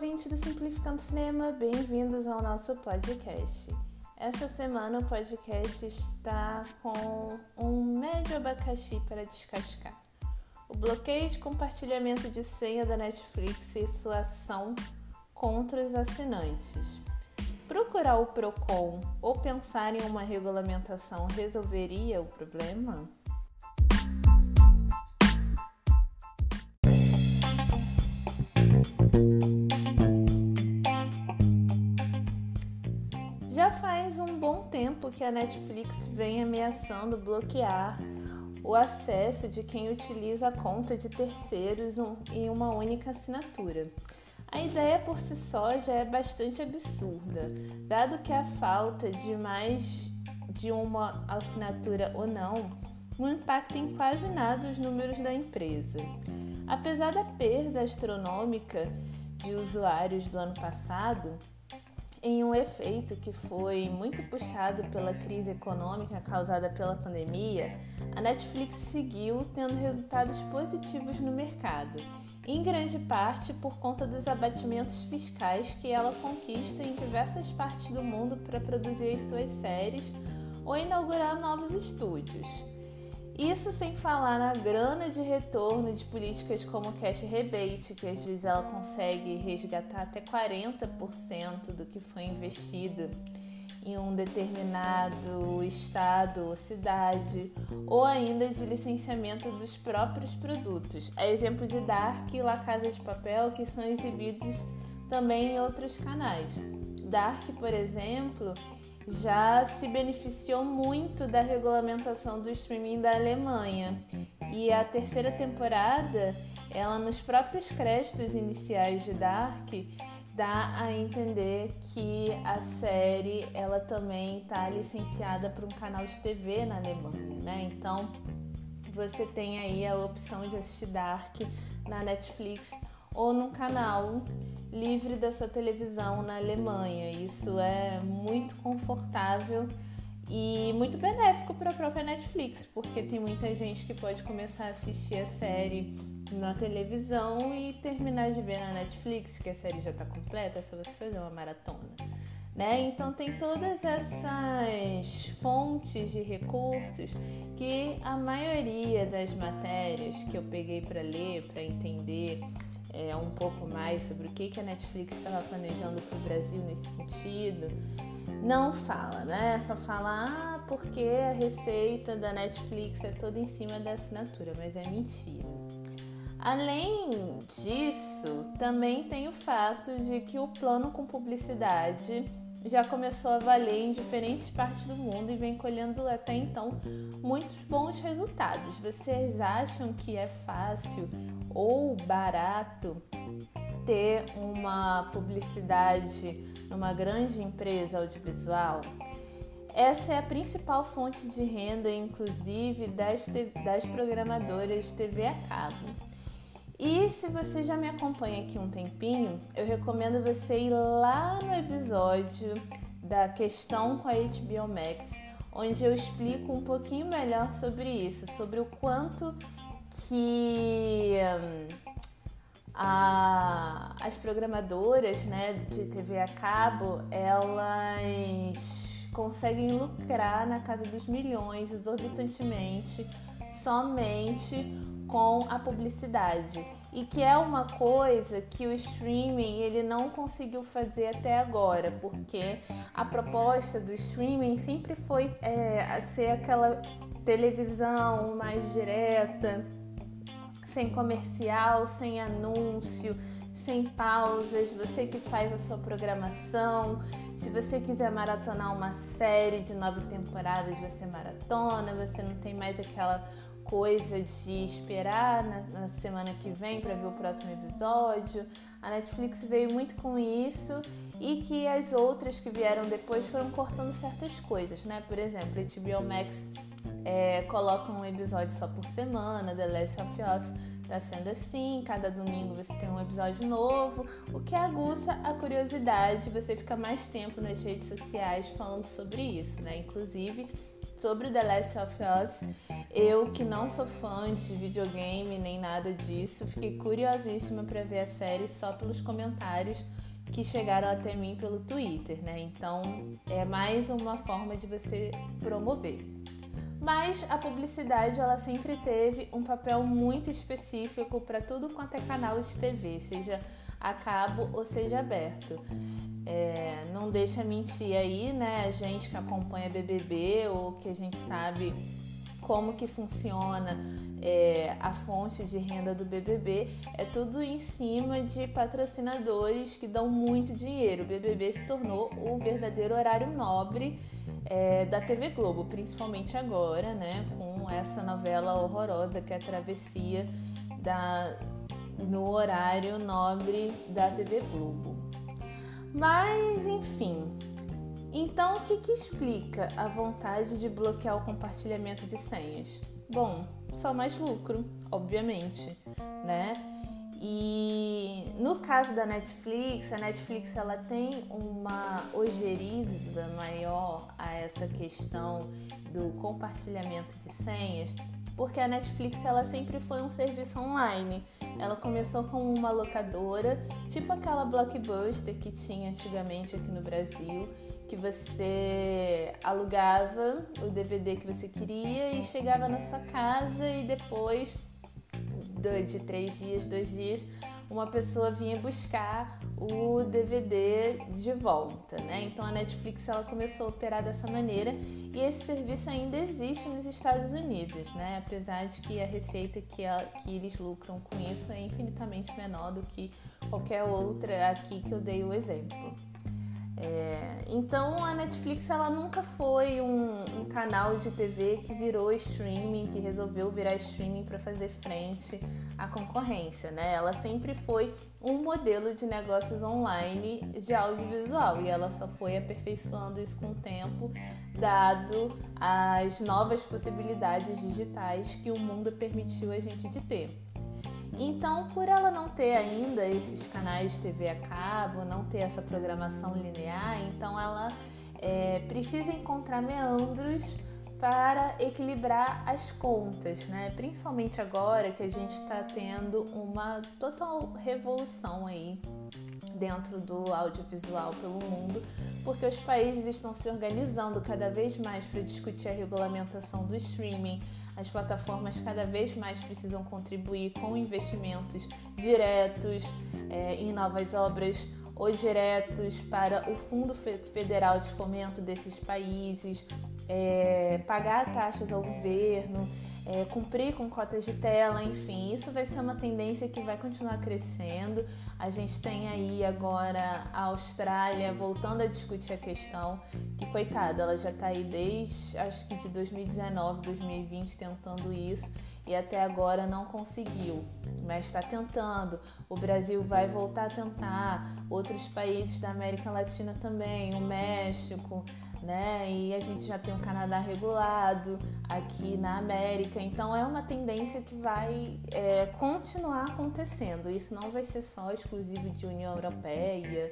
ouvintes do Simplificando Cinema, bem-vindos ao nosso podcast. Essa semana o podcast está com um médio abacaxi para descascar. O bloqueio de compartilhamento de senha da Netflix e sua ação contra os assinantes. Procurar o Procon ou pensar em uma regulamentação resolveria o problema? Tempo que a Netflix vem ameaçando bloquear o acesso de quem utiliza a conta de terceiros em uma única assinatura. A ideia por si só já é bastante absurda, dado que a falta de mais de uma assinatura ou não não impacta em quase nada os números da empresa. Apesar da perda astronômica de usuários do ano passado, em um efeito que foi muito puxado pela crise econômica causada pela pandemia, a Netflix seguiu tendo resultados positivos no mercado, em grande parte por conta dos abatimentos fiscais que ela conquista em diversas partes do mundo para produzir as suas séries ou inaugurar novos estúdios. Isso sem falar na grana de retorno de políticas como cash rebate, que às vezes ela consegue resgatar até 40% do que foi investido em um determinado estado ou cidade, ou ainda de licenciamento dos próprios produtos. É exemplo de Dark e La Casa de Papel, que são exibidos também em outros canais. Dark, por exemplo, já se beneficiou muito da regulamentação do streaming da Alemanha. E a terceira temporada, ela nos próprios créditos iniciais de Dark, dá a entender que a série ela também está licenciada para um canal de TV na Alemanha, né? Então você tem aí a opção de assistir Dark na Netflix ou no canal livre da sua televisão na Alemanha. Isso é muito confortável e muito benéfico para a própria Netflix, porque tem muita gente que pode começar a assistir a série na televisão e terminar de ver na Netflix, que a série já está completa, é só você fazer uma maratona. Né? Então tem todas essas fontes de recursos que a maioria das matérias que eu peguei para ler, para entender é, um pouco mais sobre o que, que a Netflix estava planejando para o Brasil nesse sentido, não fala, né? Só fala, ah, porque a receita da Netflix é toda em cima da assinatura, mas é mentira. Além disso, também tem o fato de que o plano com publicidade já começou a valer em diferentes partes do mundo e vem colhendo até então muitos bons resultados. Vocês acham que é fácil ou barato ter uma publicidade numa grande empresa audiovisual? Essa é a principal fonte de renda, inclusive, das, das programadoras de TV a cabo. E se você já me acompanha aqui um tempinho, eu recomendo você ir lá no episódio da questão com a HBO Max, onde eu explico um pouquinho melhor sobre isso, sobre o quanto que hum, a, as programadoras né, de TV a cabo elas conseguem lucrar na casa dos milhões exorbitantemente somente com a publicidade e que é uma coisa que o streaming ele não conseguiu fazer até agora, porque a proposta do streaming sempre foi é, ser aquela televisão mais direta, sem comercial, sem anúncio, sem pausas, você que faz a sua programação. Se você quiser maratonar uma série de nove temporadas, você maratona, você não tem mais aquela coisa de esperar na, na semana que vem para ver o próximo episódio. A Netflix veio muito com isso e que as outras que vieram depois foram cortando certas coisas, né? Por exemplo, a HBO Max é, coloca um episódio só por semana, The Last of Us tá sendo assim, cada domingo você tem um episódio novo, o que aguça a curiosidade, você fica mais tempo nas redes sociais falando sobre isso, né? Inclusive sobre The Last of Us Eu que não sou fã de videogame nem nada disso, fiquei curiosíssima para ver a série só pelos comentários que chegaram até mim pelo Twitter, né? Então é mais uma forma de você promover. Mas a publicidade ela sempre teve um papel muito específico para tudo quanto é canal de TV, seja a cabo ou seja aberto. É, não deixa mentir aí, né? A gente que acompanha BBB ou que a gente sabe como que funciona é, a fonte de renda do BBB, é tudo em cima de patrocinadores que dão muito dinheiro. O BBB se tornou o verdadeiro horário nobre é, da TV Globo, principalmente agora, né, com essa novela horrorosa que é a Travessia da, no horário nobre da TV Globo. Mas, enfim, então, o que, que explica a vontade de bloquear o compartilhamento de senhas? Bom, só mais lucro, obviamente, né? E no caso da Netflix, a Netflix ela tem uma ojeriza maior a essa questão do compartilhamento de senhas, porque a Netflix ela sempre foi um serviço online. Ela começou como uma locadora, tipo aquela Blockbuster que tinha antigamente aqui no Brasil, que você alugava o DVD que você queria e chegava na sua casa e depois de três dias, dois dias, uma pessoa vinha buscar o DVD de volta, né? Então a Netflix ela começou a operar dessa maneira e esse serviço ainda existe nos Estados Unidos, né? Apesar de que a receita que, a, que eles lucram com isso é infinitamente menor do que qualquer outra aqui que eu dei o exemplo. É, então a Netflix ela nunca foi um, um, canal de TV que virou streaming, que resolveu virar streaming para fazer frente à concorrência, né? Ela sempre foi um modelo de negócios online de audiovisual e ela só foi aperfeiçoando isso com o tempo, dado as novas possibilidades digitais que o mundo permitiu a gente de ter. Então, por ela não ter ainda esses canais de TV a cabo, não ter essa programação linear, então ela é, precisa encontrar meandros para equilibrar as contas, né? Principalmente agora que a gente está tendo uma total revolução aí dentro do audiovisual pelo mundo, porque os países estão se organizando cada vez mais para discutir a regulamentação do streaming, as plataformas cada vez mais precisam contribuir com investimentos diretos é, em novas obras ou diretos para o Fundo Federal de Fomento desses países, é, pagar taxas ao governo, é, cumprir com cotas de tela, enfim, isso vai ser uma tendência que vai continuar crescendo. A gente tem aí agora a Austrália voltando a discutir a questão, que coitada, ela já está aí desde acho que de 2019, 2020 tentando isso e até agora não conseguiu, mas está tentando. O Brasil vai voltar a tentar, outros países da América Latina também, o México né? E a gente já tem o Canadá regulado aqui na América, então é uma tendência que vai é, continuar acontecendo. Isso não vai ser só exclusivo de União Europeia,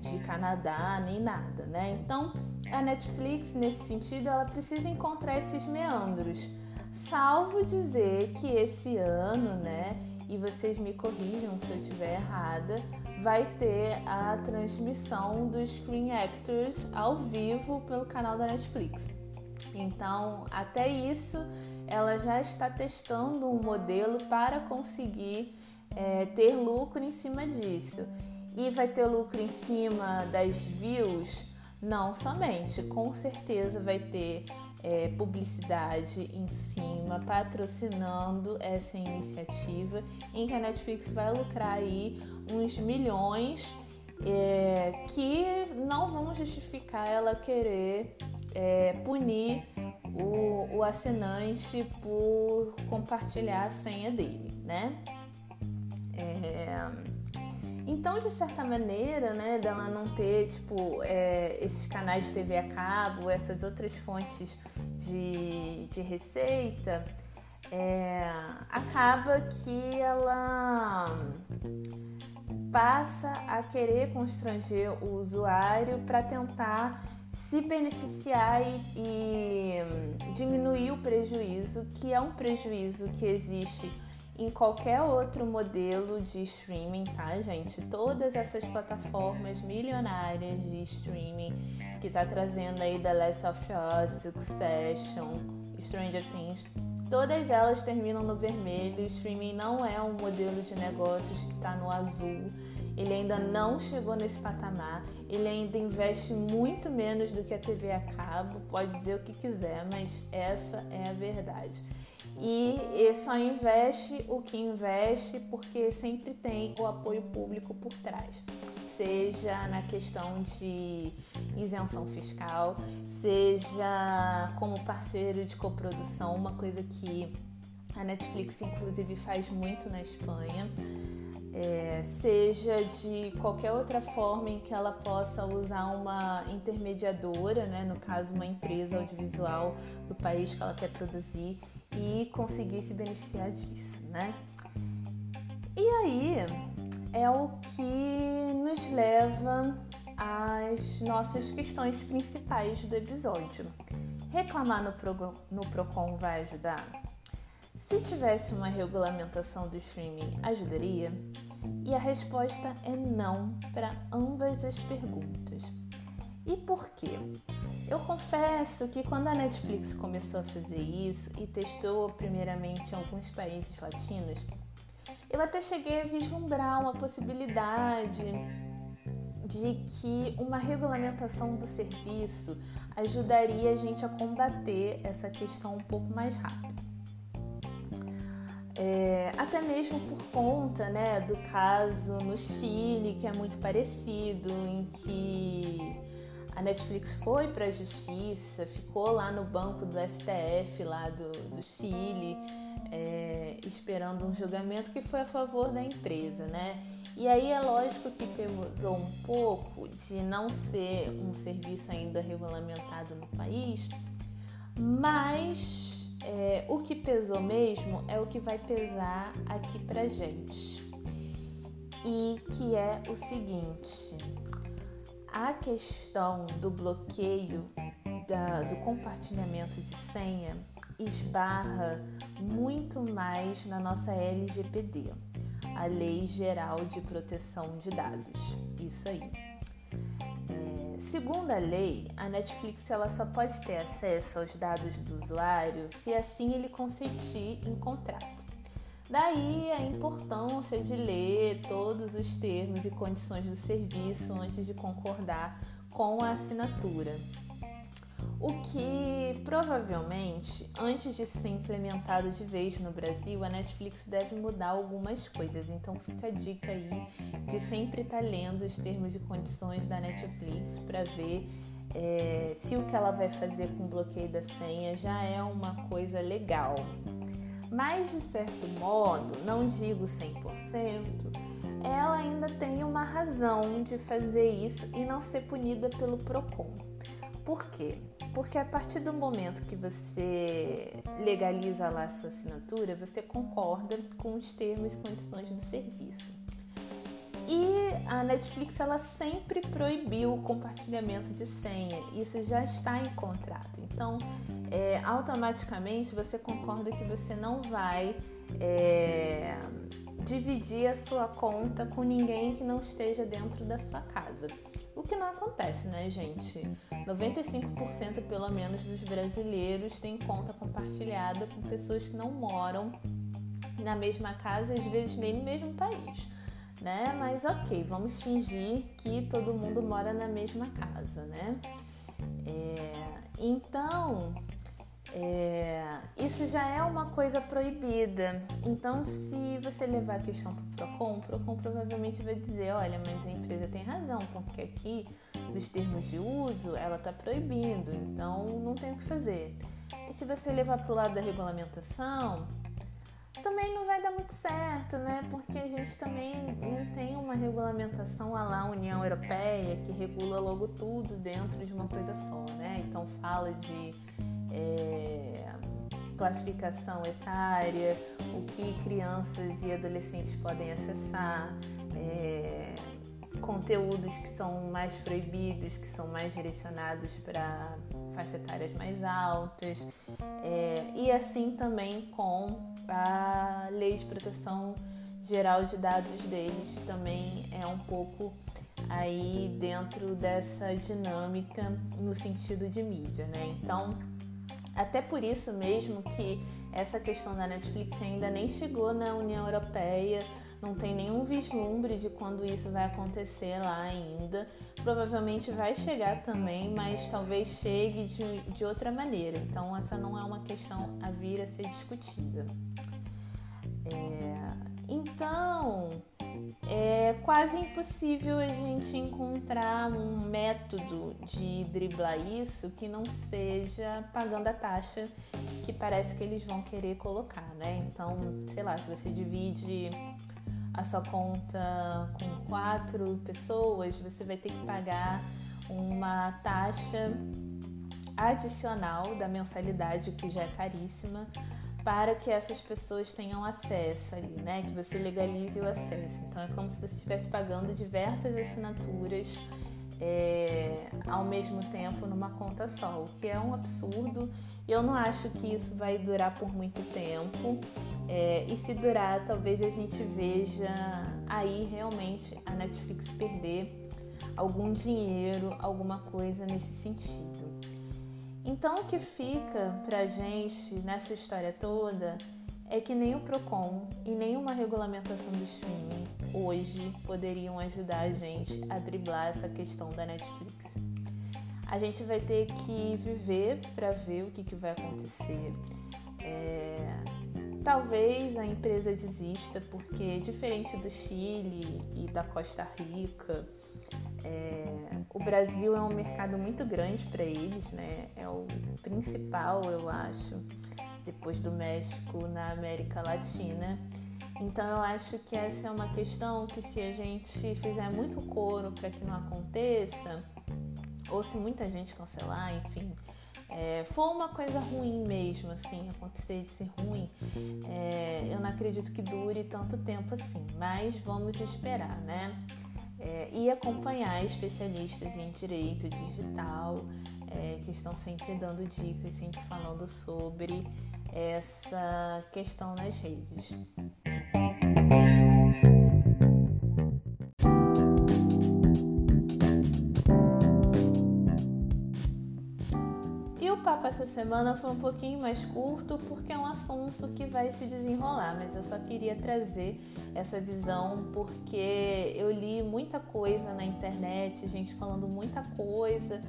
de Canadá, nem nada, né? Então a Netflix, nesse sentido, ela precisa encontrar esses meandros. Salvo dizer que esse ano, né? E vocês me corrijam se eu estiver errada, vai ter a transmissão dos Screen Actors ao vivo pelo canal da Netflix. Então, até isso, ela já está testando um modelo para conseguir é, ter lucro em cima disso. E vai ter lucro em cima das views? Não somente, com certeza vai ter é, publicidade em cima, patrocinando essa iniciativa, em que a Netflix vai lucrar aí uns milhões é, que não vão justificar ela querer é, punir o, o assinante por compartilhar a senha dele, né? É, então, de certa maneira, né, dela não ter, tipo, é, esses canais de TV a cabo, essas outras fontes de, de receita, é, acaba que ela passa a querer constranger o usuário para tentar se beneficiar e, e diminuir o prejuízo, que é um prejuízo que existe em qualquer outro modelo de streaming, tá, gente? Todas essas plataformas milionárias de streaming que tá trazendo aí The Last of Us, Succession, Stranger Things, todas elas terminam no vermelho. O streaming não é um modelo de negócios que tá no azul. Ele ainda não chegou nesse patamar. Ele ainda investe muito menos do que a TV a cabo. Pode dizer o que quiser, mas essa é a verdade e só investe o que investe porque sempre tem o apoio público por trás. Seja na questão de isenção fiscal, seja como parceiro de coprodução, uma coisa que a Netflix inclusive faz muito na Espanha. É, seja de qualquer outra forma em que ela possa usar uma intermediadora, né, no caso uma empresa audiovisual do país que ela quer produzir e conseguir se beneficiar disso, né? E aí é o que nos leva às nossas questões principais do episódio. Reclamar no, no Procon vai ajudar? Se tivesse uma regulamentação do streaming, ajudaria? E a resposta é não para ambas as perguntas. E por quê? Eu confesso que quando a Netflix começou a fazer isso e testou primeiramente em alguns países latinos, eu até cheguei a vislumbrar uma possibilidade de que uma regulamentação do serviço ajudaria a gente a combater essa questão um pouco mais rápido. É, até mesmo por conta né, do caso no Chile, que é muito parecido, em que a Netflix foi para a justiça, ficou lá no banco do STF lá do, do Chile, é, esperando um julgamento que foi a favor da empresa, né? E aí é lógico que pesou um pouco de não ser um serviço ainda regulamentado no país, mas o que pesou mesmo é o que vai pesar aqui pra gente. E que é o seguinte: a questão do bloqueio da, do compartilhamento de senha esbarra muito mais na nossa LGPD, a Lei Geral de Proteção de Dados. Isso aí. Segundo a lei, a Netflix ela só pode ter acesso aos dados do usuário se assim ele consentir em contrato. Daí a importância de ler todos os termos e condições do serviço antes de concordar com a assinatura. O que provavelmente, antes de ser implementado de vez no Brasil, a Netflix deve mudar algumas coisas. Então fica a dica aí de sempre estar tá lendo os termos e condições da Netflix para ver é, se o que ela vai fazer com o bloqueio da senha já é uma coisa legal. Mas de certo modo, não digo 100%, ela ainda tem uma razão de fazer isso e não ser punida pelo Procon. Por quê? Porque a partir do momento que você legaliza lá a sua assinatura, você concorda com os termos e condições do serviço. E a Netflix ela sempre proibiu o compartilhamento de senha. Isso já está em contrato. Então, é, automaticamente você concorda que você não vai é, dividir a sua conta com ninguém que não esteja dentro da sua casa. O que não acontece, né, gente? 95% pelo menos dos brasileiros têm conta compartilhada com pessoas que não moram na mesma casa, às vezes nem no mesmo país né? Mas ok, vamos fingir que todo mundo mora na mesma casa, né? É, então, é, isso já é uma coisa proibida. Então, se você levar a questão para o PROCON, o PROCON provavelmente vai dizer: olha, mas a empresa tem razão, porque aqui, nos termos de uso, ela está proibindo, então não tem o que fazer. E se você levar para o lado da regulamentação, também não vai dar muito certo, né? Porque a gente também não tem uma regulamentação a lá União Europeia que regula logo tudo dentro de uma coisa só, né? Então fala de é, classificação etária, o que crianças e adolescentes podem acessar, é, conteúdos que são mais proibidos, que são mais direcionados para faixas etárias mais altas, é, e assim também com a lei de proteção geral de dados deles também é um pouco aí dentro dessa dinâmica no sentido de mídia, né? Então, até por isso mesmo que essa questão da Netflix ainda nem chegou na União Europeia, não tem nenhum vislumbre de quando isso vai acontecer lá ainda. Provavelmente vai chegar também, mas talvez chegue de, de outra maneira. Então, essa não é uma questão a vir a ser discutida. É, então, é quase impossível a gente encontrar um método de driblar isso que não seja pagando a taxa que parece que eles vão querer colocar, né? Então, sei lá, se você divide a sua conta com quatro pessoas, você vai ter que pagar uma taxa adicional da mensalidade, que já é caríssima, para que essas pessoas tenham acesso ali, né? Que você legalize o acesso. Então é como se você estivesse pagando diversas assinaturas é, ao mesmo tempo numa conta só, o que é um absurdo. Eu não acho que isso vai durar por muito tempo. É, e se durar, talvez a gente veja aí realmente a Netflix perder algum dinheiro, alguma coisa nesse sentido. Então, o que fica pra gente nessa história toda é que nem o Procon e nenhuma regulamentação do streaming hoje poderiam ajudar a gente a driblar essa questão da Netflix. A gente vai ter que viver para ver o que, que vai acontecer. É... Talvez a empresa desista, porque diferente do Chile e da Costa Rica, é... o Brasil é um mercado muito grande para eles, né? É o principal, eu acho depois do México na América Latina. Então eu acho que essa é uma questão que se a gente fizer muito coro para que não aconteça, ou se muita gente cancelar, enfim, é, for uma coisa ruim mesmo, assim, acontecer de ser ruim, é, eu não acredito que dure tanto tempo assim, mas vamos esperar, né? É, e acompanhar especialistas em direito digital é, que estão sempre dando dicas, sempre falando sobre essa questão nas redes. Essa semana foi um pouquinho mais curto porque é um assunto que vai se desenrolar, mas eu só queria trazer essa visão porque eu li muita coisa na internet, gente falando muita coisa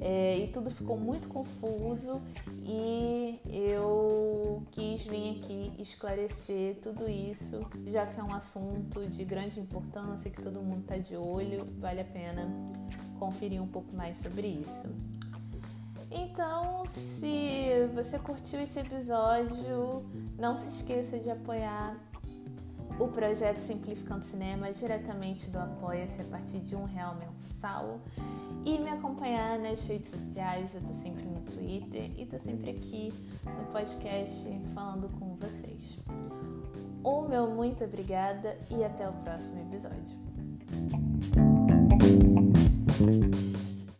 é, e tudo ficou muito confuso e eu quis vir aqui esclarecer tudo isso, já que é um assunto de grande importância que todo mundo está de olho, vale a pena conferir um pouco mais sobre isso. Então, se você curtiu esse episódio, não se esqueça de apoiar o projeto Simplificando Cinema diretamente do Apoia-se a partir de um real mensal e me acompanhar nas redes sociais. Eu tô sempre no Twitter e tô sempre aqui no podcast falando com vocês. O meu muito obrigada e até o próximo episódio.